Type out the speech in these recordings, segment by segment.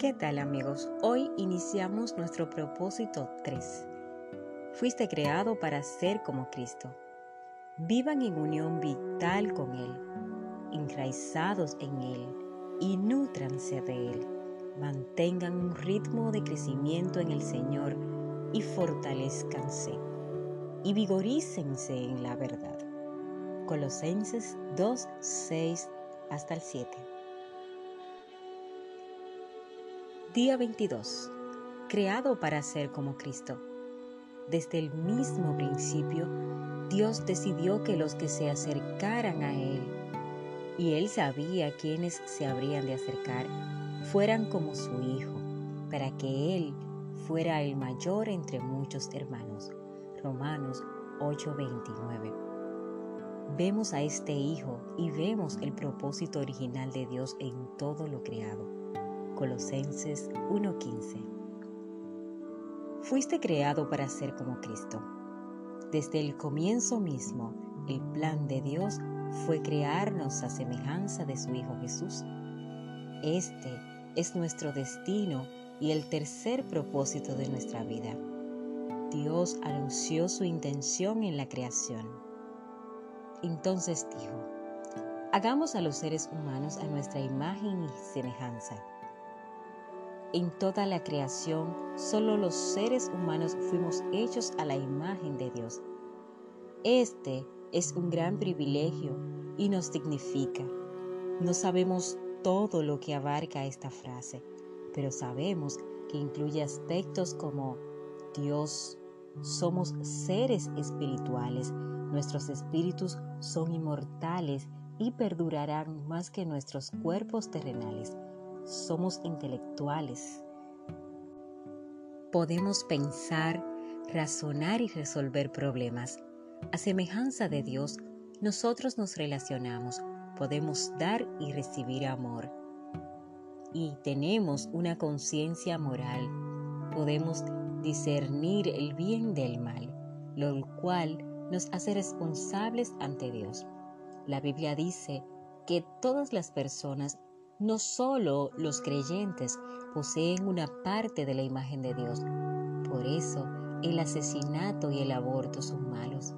¿Qué tal amigos? Hoy iniciamos nuestro propósito 3. Fuiste creado para ser como Cristo. Vivan en unión vital con Él, enraizados en Él y nutranse de Él. Mantengan un ritmo de crecimiento en el Señor y fortalezcanse y vigorícense en la verdad. Colosenses 2, 6 hasta el 7. Día 22. Creado para ser como Cristo. Desde el mismo principio, Dios decidió que los que se acercaran a Él, y Él sabía quiénes se habrían de acercar, fueran como su Hijo, para que Él fuera el mayor entre muchos hermanos. Romanos 8:29 vemos a este Hijo y vemos el propósito original de Dios en todo lo creado. Colosenses 1:15 Fuiste creado para ser como Cristo. Desde el comienzo mismo, el plan de Dios fue crearnos a semejanza de su Hijo Jesús. Este es nuestro destino y el tercer propósito de nuestra vida. Dios anunció su intención en la creación entonces dijo, hagamos a los seres humanos a nuestra imagen y semejanza. En toda la creación, solo los seres humanos fuimos hechos a la imagen de Dios. Este es un gran privilegio y nos dignifica. No sabemos todo lo que abarca esta frase, pero sabemos que incluye aspectos como Dios, somos seres espirituales, Nuestros espíritus son inmortales y perdurarán más que nuestros cuerpos terrenales. Somos intelectuales. Podemos pensar, razonar y resolver problemas. A semejanza de Dios, nosotros nos relacionamos, podemos dar y recibir amor. Y tenemos una conciencia moral. Podemos discernir el bien del mal, lo cual nos hace responsables ante Dios. La Biblia dice que todas las personas, no solo los creyentes, poseen una parte de la imagen de Dios. Por eso el asesinato y el aborto son malos.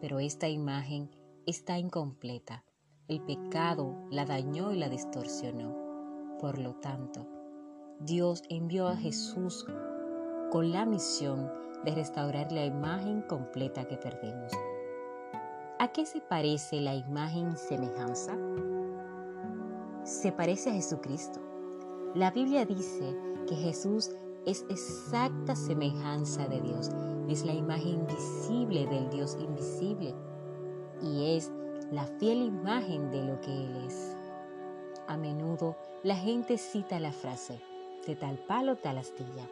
Pero esta imagen está incompleta. El pecado la dañó y la distorsionó. Por lo tanto, Dios envió a Jesús con la misión de restaurar la imagen completa que perdimos. ¿A qué se parece la imagen semejanza? Se parece a Jesucristo. La Biblia dice que Jesús es exacta semejanza de Dios, es la imagen visible del Dios invisible y es la fiel imagen de lo que Él es. A menudo la gente cita la frase, de tal palo tal astilla,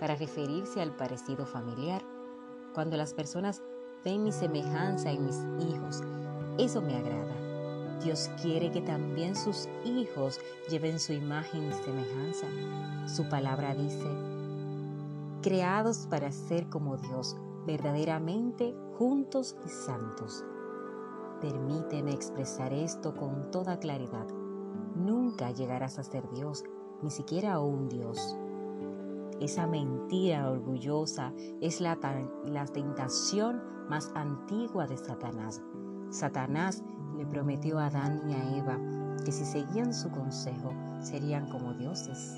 para referirse al parecido familiar. Cuando las personas ven mi semejanza en mis hijos, eso me agrada. Dios quiere que también sus hijos lleven su imagen y semejanza. Su palabra dice, creados para ser como Dios, verdaderamente juntos y santos. Permíteme expresar esto con toda claridad. Nunca llegarás a ser Dios, ni siquiera un Dios. Esa mentira orgullosa es la, la tentación más antigua de Satanás. Satanás le prometió a Adán y a Eva que si seguían su consejo serían como dioses.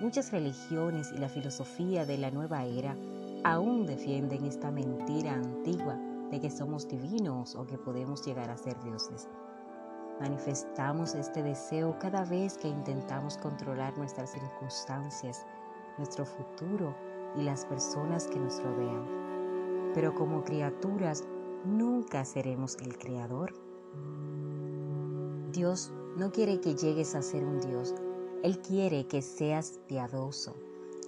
Muchas religiones y la filosofía de la nueva era aún defienden esta mentira antigua de que somos divinos o que podemos llegar a ser dioses. Manifestamos este deseo cada vez que intentamos controlar nuestras circunstancias nuestro futuro y las personas que nos rodean. Pero como criaturas nunca seremos el creador. Dios no quiere que llegues a ser un Dios. Él quiere que seas piadoso,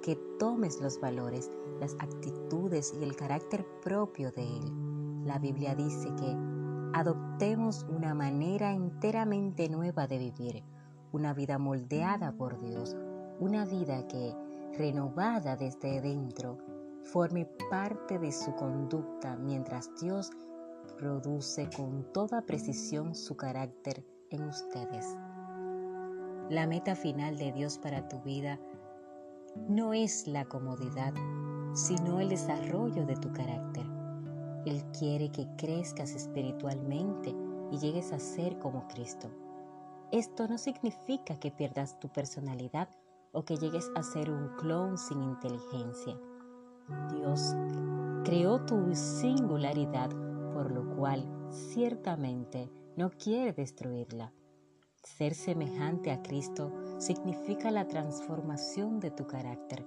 que tomes los valores, las actitudes y el carácter propio de Él. La Biblia dice que adoptemos una manera enteramente nueva de vivir, una vida moldeada por Dios, una vida que renovada desde dentro, forme parte de su conducta mientras Dios produce con toda precisión su carácter en ustedes. La meta final de Dios para tu vida no es la comodidad, sino el desarrollo de tu carácter. Él quiere que crezcas espiritualmente y llegues a ser como Cristo. Esto no significa que pierdas tu personalidad o que llegues a ser un clon sin inteligencia. Dios creó tu singularidad, por lo cual ciertamente no quiere destruirla. Ser semejante a Cristo significa la transformación de tu carácter,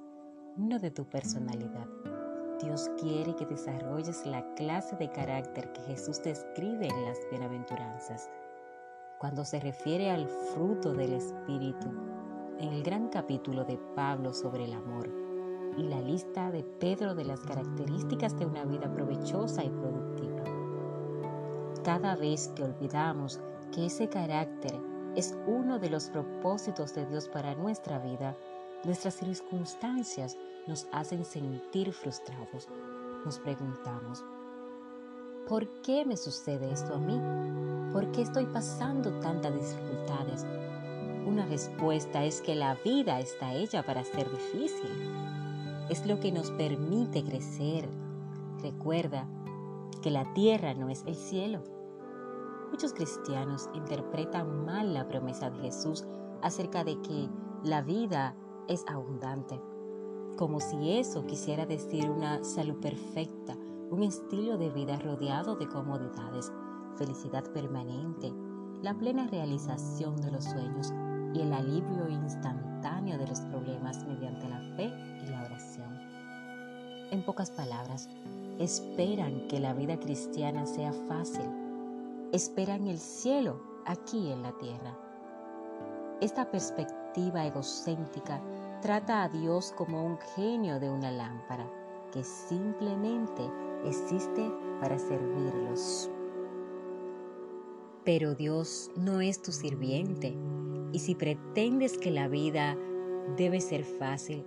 no de tu personalidad. Dios quiere que desarrolles la clase de carácter que Jesús describe en las bienaventuranzas. Cuando se refiere al fruto del Espíritu, en el gran capítulo de Pablo sobre el amor y la lista de Pedro de las características de una vida provechosa y productiva. Cada vez que olvidamos que ese carácter es uno de los propósitos de Dios para nuestra vida, nuestras circunstancias nos hacen sentir frustrados. Nos preguntamos, ¿por qué me sucede esto a mí? ¿Por qué estoy pasando tantas dificultades? Una respuesta es que la vida está hecha para ser difícil. Es lo que nos permite crecer. Recuerda que la tierra no es el cielo. Muchos cristianos interpretan mal la promesa de Jesús acerca de que la vida es abundante, como si eso quisiera decir una salud perfecta, un estilo de vida rodeado de comodidades, felicidad permanente, la plena realización de los sueños y el alivio instantáneo de los problemas mediante la fe y la oración. En pocas palabras, esperan que la vida cristiana sea fácil. Esperan el cielo aquí en la tierra. Esta perspectiva egocéntrica trata a Dios como un genio de una lámpara que simplemente existe para servirlos. Pero Dios no es tu sirviente y si pretendes que la vida debe ser fácil,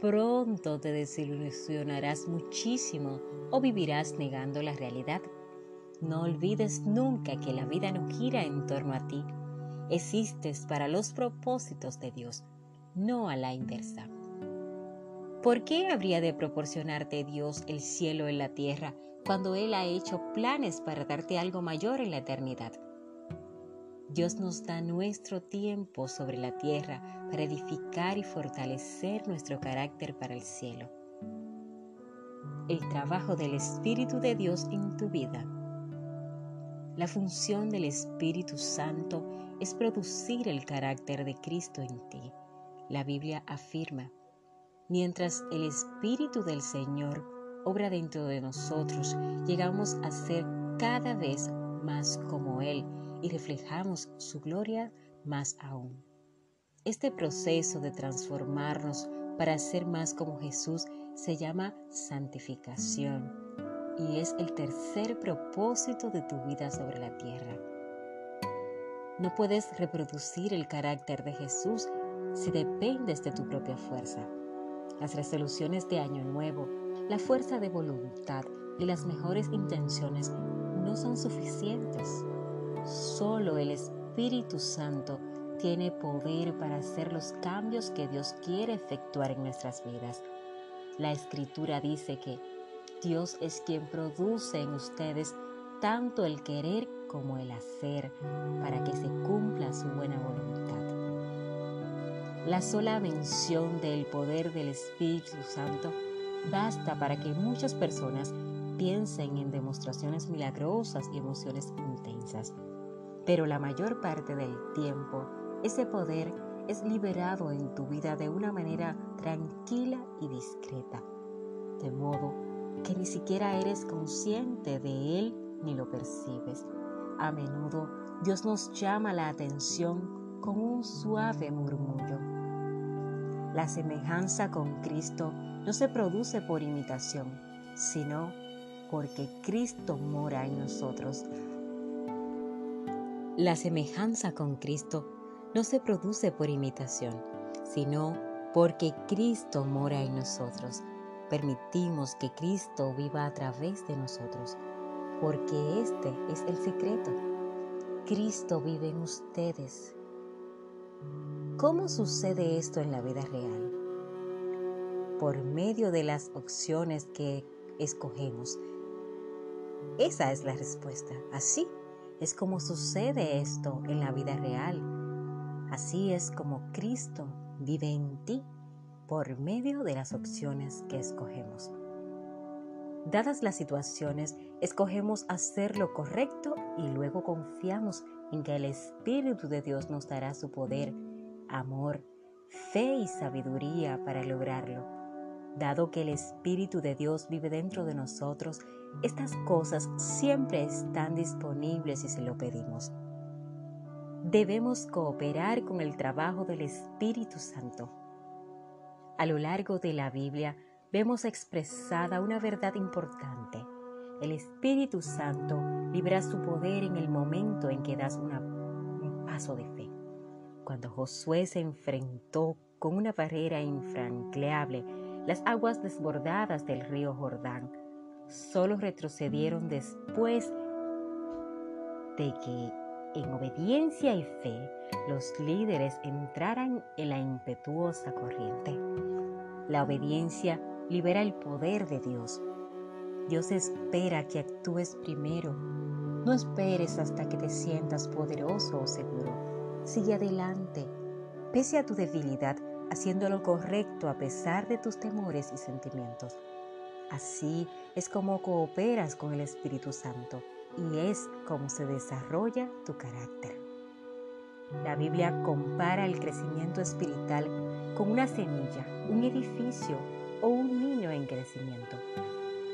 pronto te desilusionarás muchísimo o vivirás negando la realidad. No olvides nunca que la vida no gira en torno a ti. Existes para los propósitos de Dios, no a la inversa. ¿Por qué habría de proporcionarte Dios el cielo en la tierra cuando Él ha hecho planes para darte algo mayor en la eternidad? Dios nos da nuestro tiempo sobre la tierra para edificar y fortalecer nuestro carácter para el cielo. El trabajo del Espíritu de Dios en tu vida. La función del Espíritu Santo es producir el carácter de Cristo en ti. La Biblia afirma, mientras el Espíritu del Señor obra dentro de nosotros, llegamos a ser cada vez más como Él y reflejamos su gloria más aún. Este proceso de transformarnos para ser más como Jesús se llama santificación y es el tercer propósito de tu vida sobre la tierra. No puedes reproducir el carácter de Jesús si dependes de tu propia fuerza. Las resoluciones de Año Nuevo, la fuerza de voluntad y las mejores intenciones no son suficientes. Solo el Espíritu Santo tiene poder para hacer los cambios que Dios quiere efectuar en nuestras vidas. La Escritura dice que Dios es quien produce en ustedes tanto el querer como el hacer para que se cumpla su buena voluntad. La sola mención del poder del Espíritu Santo basta para que muchas personas piensen en demostraciones milagrosas y emociones intensas pero la mayor parte del tiempo ese poder es liberado en tu vida de una manera tranquila y discreta, de modo que ni siquiera eres consciente de él ni lo percibes. A menudo Dios nos llama la atención con un suave murmullo. La semejanza con Cristo no se produce por imitación, sino porque Cristo mora en nosotros la semejanza con Cristo no se produce por imitación, sino porque Cristo mora en nosotros. Permitimos que Cristo viva a través de nosotros, porque este es el secreto. Cristo vive en ustedes. ¿Cómo sucede esto en la vida real? Por medio de las opciones que escogemos. Esa es la respuesta. Así es como sucede esto en la vida real. Así es como Cristo vive en ti por medio de las opciones que escogemos. Dadas las situaciones, escogemos hacer lo correcto y luego confiamos en que el Espíritu de Dios nos dará su poder amor, fe y sabiduría para lograrlo. Dado que el Espíritu de Dios vive dentro de nosotros, estas cosas siempre están disponibles si se lo pedimos. Debemos cooperar con el trabajo del Espíritu Santo. A lo largo de la Biblia vemos expresada una verdad importante. El Espíritu Santo libera su poder en el momento en que das un paso de fe. Cuando Josué se enfrentó con una barrera infranqueable, las aguas desbordadas del río Jordán solo retrocedieron después de que, en obediencia y fe, los líderes entraran en la impetuosa corriente. La obediencia libera el poder de Dios. Dios espera que actúes primero. No esperes hasta que te sientas poderoso o seguro Sigue adelante, pese a tu debilidad, haciendo lo correcto a pesar de tus temores y sentimientos. Así es como cooperas con el Espíritu Santo y es como se desarrolla tu carácter. La Biblia compara el crecimiento espiritual con una semilla, un edificio o un niño en crecimiento.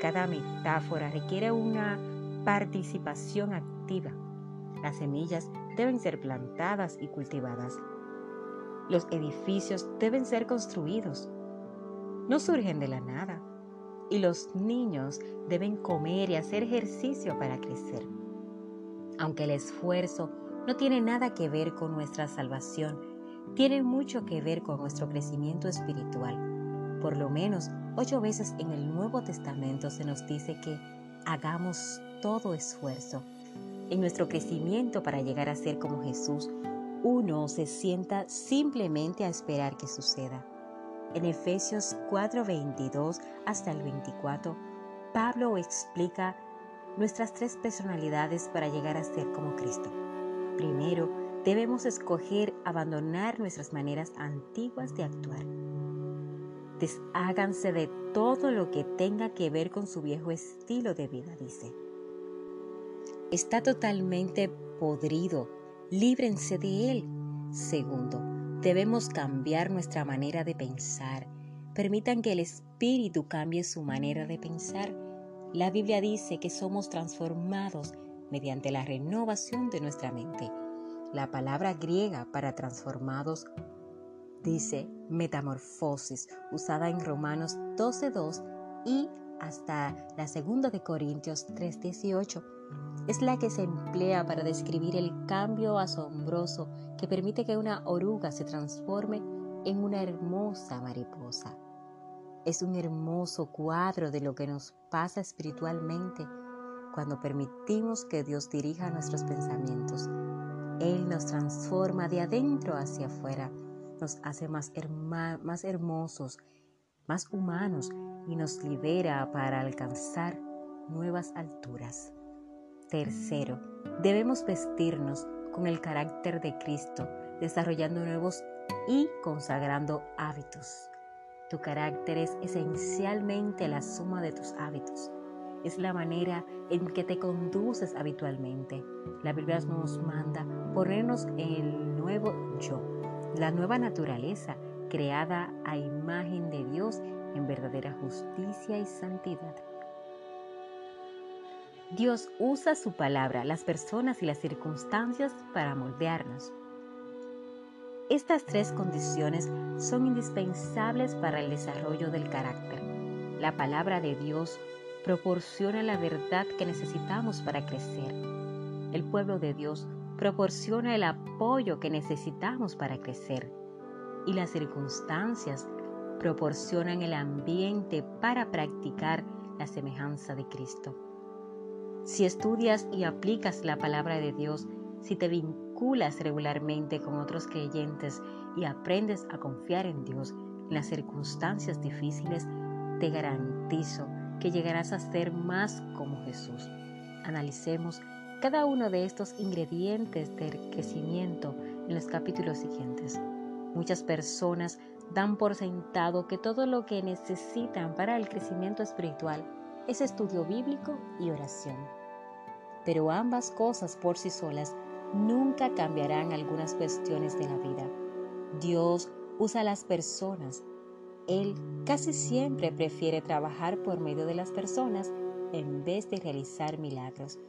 Cada metáfora requiere una participación activa. Las semillas deben ser plantadas y cultivadas. Los edificios deben ser construidos. No surgen de la nada. Y los niños deben comer y hacer ejercicio para crecer. Aunque el esfuerzo no tiene nada que ver con nuestra salvación, tiene mucho que ver con nuestro crecimiento espiritual. Por lo menos ocho veces en el Nuevo Testamento se nos dice que hagamos todo esfuerzo en nuestro crecimiento para llegar a ser como Jesús, uno se sienta simplemente a esperar que suceda. En Efesios 4:22 hasta el 24, Pablo explica nuestras tres personalidades para llegar a ser como Cristo. Primero, debemos escoger abandonar nuestras maneras antiguas de actuar. Desháganse de todo lo que tenga que ver con su viejo estilo de vida, dice está totalmente podrido. Líbrense de él. Segundo, debemos cambiar nuestra manera de pensar. Permitan que el Espíritu cambie su manera de pensar. La Biblia dice que somos transformados mediante la renovación de nuestra mente. La palabra griega para transformados dice metamorfosis, usada en Romanos 12.2 y hasta la segunda de Corintios 3.18 es la que se emplea para describir el cambio asombroso que permite que una oruga se transforme en una hermosa mariposa. Es un hermoso cuadro de lo que nos pasa espiritualmente cuando permitimos que Dios dirija nuestros pensamientos. Él nos transforma de adentro hacia afuera, nos hace más, más hermosos, más humanos y nos libera para alcanzar nuevas alturas. Tercero, debemos vestirnos con el carácter de Cristo, desarrollando nuevos y consagrando hábitos. Tu carácter es esencialmente la suma de tus hábitos. Es la manera en que te conduces habitualmente. La Biblia nos manda ponernos el nuevo yo, la nueva naturaleza creada a imagen de Dios en verdadera justicia y santidad. Dios usa su palabra, las personas y las circunstancias para moldearnos. Estas tres condiciones son indispensables para el desarrollo del carácter. La palabra de Dios proporciona la verdad que necesitamos para crecer. El pueblo de Dios proporciona el apoyo que necesitamos para crecer. Y las circunstancias proporcionan el ambiente para practicar la semejanza de Cristo. Si estudias y aplicas la palabra de Dios, si te vinculas regularmente con otros creyentes y aprendes a confiar en Dios en las circunstancias difíciles, te garantizo que llegarás a ser más como Jesús. Analicemos cada uno de estos ingredientes del crecimiento en los capítulos siguientes. Muchas personas dan por sentado que todo lo que necesitan para el crecimiento espiritual es estudio bíblico y oración. Pero ambas cosas por sí solas nunca cambiarán algunas cuestiones de la vida. Dios usa a las personas. Él casi siempre prefiere trabajar por medio de las personas en vez de realizar milagros,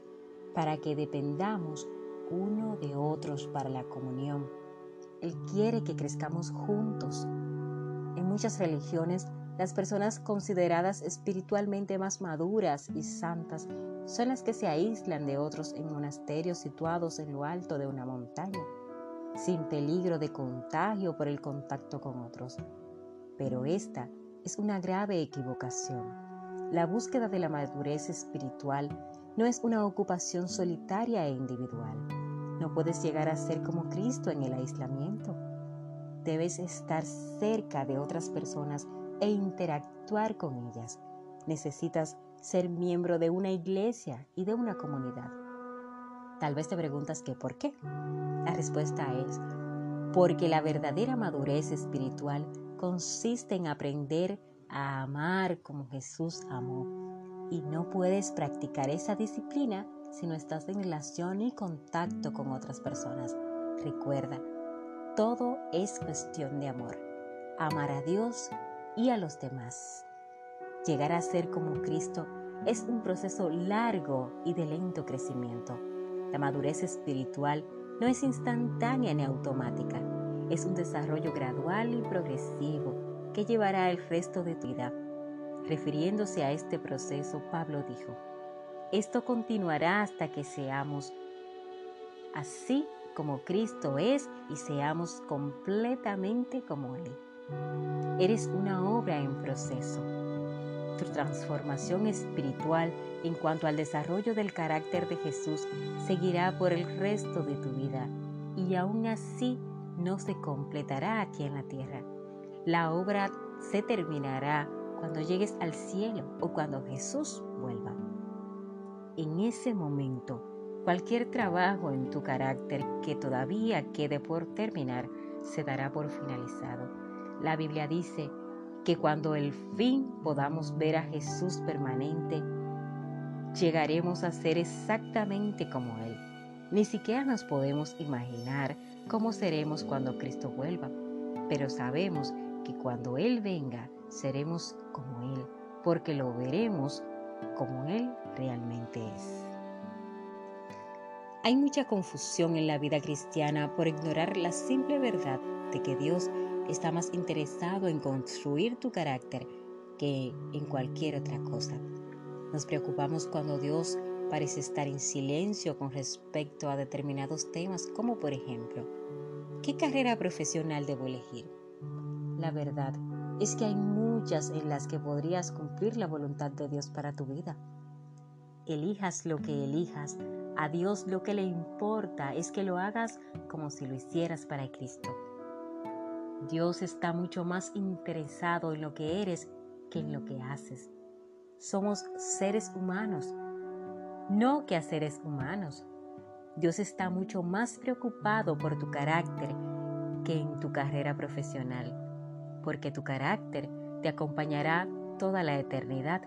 para que dependamos uno de otros para la comunión. Él quiere que crezcamos juntos. En muchas religiones, las personas consideradas espiritualmente más maduras y santas son las que se aíslan de otros en monasterios situados en lo alto de una montaña, sin peligro de contagio por el contacto con otros. Pero esta es una grave equivocación. La búsqueda de la madurez espiritual no es una ocupación solitaria e individual. No puedes llegar a ser como Cristo en el aislamiento. Debes estar cerca de otras personas e interactuar con ellas. Necesitas ser miembro de una iglesia y de una comunidad. Tal vez te preguntas que por qué. La respuesta es porque la verdadera madurez espiritual consiste en aprender a amar como Jesús amó. Y no puedes practicar esa disciplina si no estás en relación y contacto con otras personas. Recuerda, todo es cuestión de amor. Amar a Dios y a los demás. Llegar a ser como Cristo es un proceso largo y de lento crecimiento. La madurez espiritual no es instantánea ni automática, es un desarrollo gradual y progresivo que llevará el resto de tu vida. Refiriéndose a este proceso, Pablo dijo, esto continuará hasta que seamos así como Cristo es y seamos completamente como Él. Eres una obra en proceso. Tu transformación espiritual en cuanto al desarrollo del carácter de Jesús seguirá por el resto de tu vida y aún así no se completará aquí en la tierra. La obra se terminará cuando llegues al cielo o cuando Jesús vuelva. En ese momento, cualquier trabajo en tu carácter que todavía quede por terminar se dará por finalizado. La Biblia dice que cuando el fin podamos ver a Jesús permanente, llegaremos a ser exactamente como Él. Ni siquiera nos podemos imaginar cómo seremos cuando Cristo vuelva, pero sabemos que cuando Él venga seremos como Él, porque lo veremos como Él realmente es. Hay mucha confusión en la vida cristiana por ignorar la simple verdad de que Dios está más interesado en construir tu carácter que en cualquier otra cosa. Nos preocupamos cuando Dios parece estar en silencio con respecto a determinados temas, como por ejemplo, ¿qué carrera profesional debo elegir? La verdad es que hay muchas en las que podrías cumplir la voluntad de Dios para tu vida. Elijas lo que elijas, a Dios lo que le importa es que lo hagas como si lo hicieras para Cristo. Dios está mucho más interesado en lo que eres que en lo que haces. Somos seres humanos, no que a seres humanos. Dios está mucho más preocupado por tu carácter que en tu carrera profesional, porque tu carácter te acompañará toda la eternidad,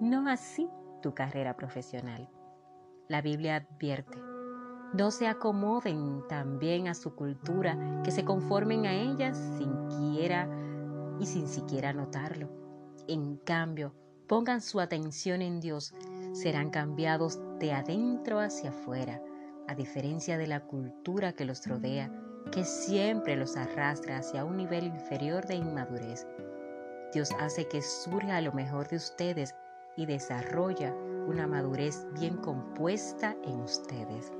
no así tu carrera profesional. La Biblia advierte, no se acomoden también a su cultura, que se conformen a ella sin quiera y sin siquiera notarlo. En cambio, pongan su atención en Dios, serán cambiados de adentro hacia afuera, a diferencia de la cultura que los rodea, que siempre los arrastra hacia un nivel inferior de inmadurez. Dios hace que surja lo mejor de ustedes y desarrolla una madurez bien compuesta en ustedes.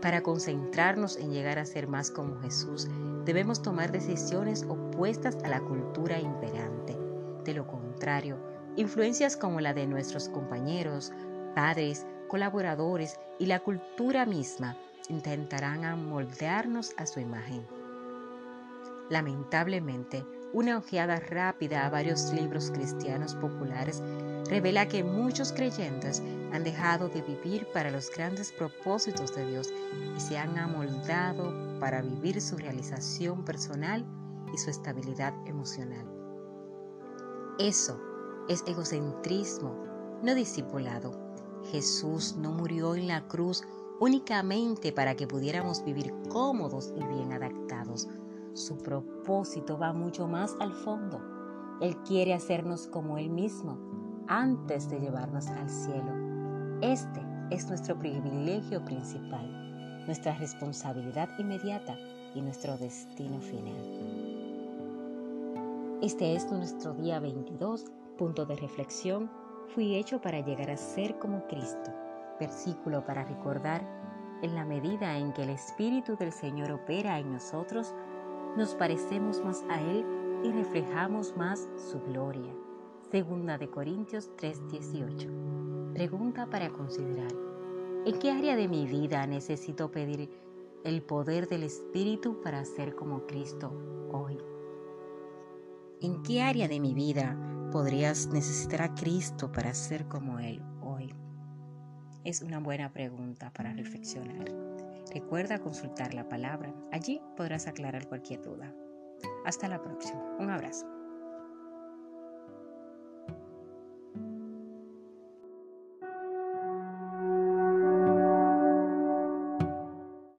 Para concentrarnos en llegar a ser más como Jesús, debemos tomar decisiones opuestas a la cultura imperante. De lo contrario, influencias como la de nuestros compañeros, padres, colaboradores y la cultura misma intentarán amoldearnos a su imagen. Lamentablemente, una ojeada rápida a varios libros cristianos populares revela que muchos creyentes han dejado de vivir para los grandes propósitos de Dios y se han amoldado para vivir su realización personal y su estabilidad emocional. Eso es egocentrismo, no discipulado. Jesús no murió en la cruz únicamente para que pudiéramos vivir cómodos y bien adaptados. Su propósito va mucho más al fondo. Él quiere hacernos como Él mismo antes de llevarnos al cielo. Este es nuestro privilegio principal, nuestra responsabilidad inmediata y nuestro destino final. Este es nuestro día 22, punto de reflexión. Fui hecho para llegar a ser como Cristo. Versículo para recordar, en la medida en que el Espíritu del Señor opera en nosotros, nos parecemos más a Él y reflejamos más su gloria. Segunda de Corintios 3:18. Pregunta para considerar. ¿En qué área de mi vida necesito pedir el poder del Espíritu para ser como Cristo hoy? ¿En qué área de mi vida podrías necesitar a Cristo para ser como Él hoy? Es una buena pregunta para reflexionar. Recuerda consultar la palabra. Allí podrás aclarar cualquier duda. Hasta la próxima. Un abrazo.